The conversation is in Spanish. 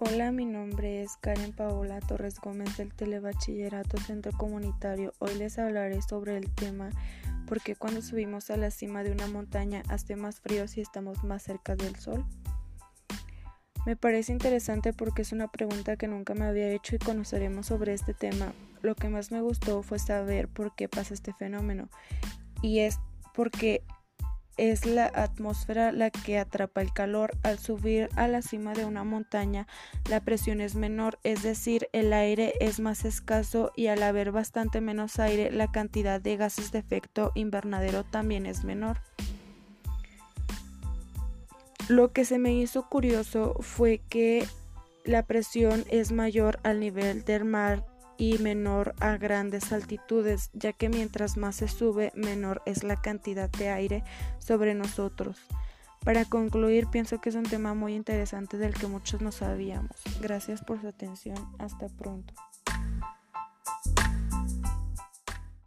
Hola, mi nombre es Karen Paola Torres Gómez del Telebachillerato Centro Comunitario. Hoy les hablaré sobre el tema ¿Por qué cuando subimos a la cima de una montaña hace más frío si estamos más cerca del sol? Me parece interesante porque es una pregunta que nunca me había hecho y conoceremos sobre este tema. Lo que más me gustó fue saber por qué pasa este fenómeno y es porque es la atmósfera la que atrapa el calor. Al subir a la cima de una montaña, la presión es menor, es decir, el aire es más escaso y al haber bastante menos aire, la cantidad de gases de efecto invernadero también es menor. Lo que se me hizo curioso fue que la presión es mayor al nivel del mar y menor a grandes altitudes, ya que mientras más se sube, menor es la cantidad de aire sobre nosotros. Para concluir, pienso que es un tema muy interesante del que muchos no sabíamos. Gracias por su atención. Hasta pronto.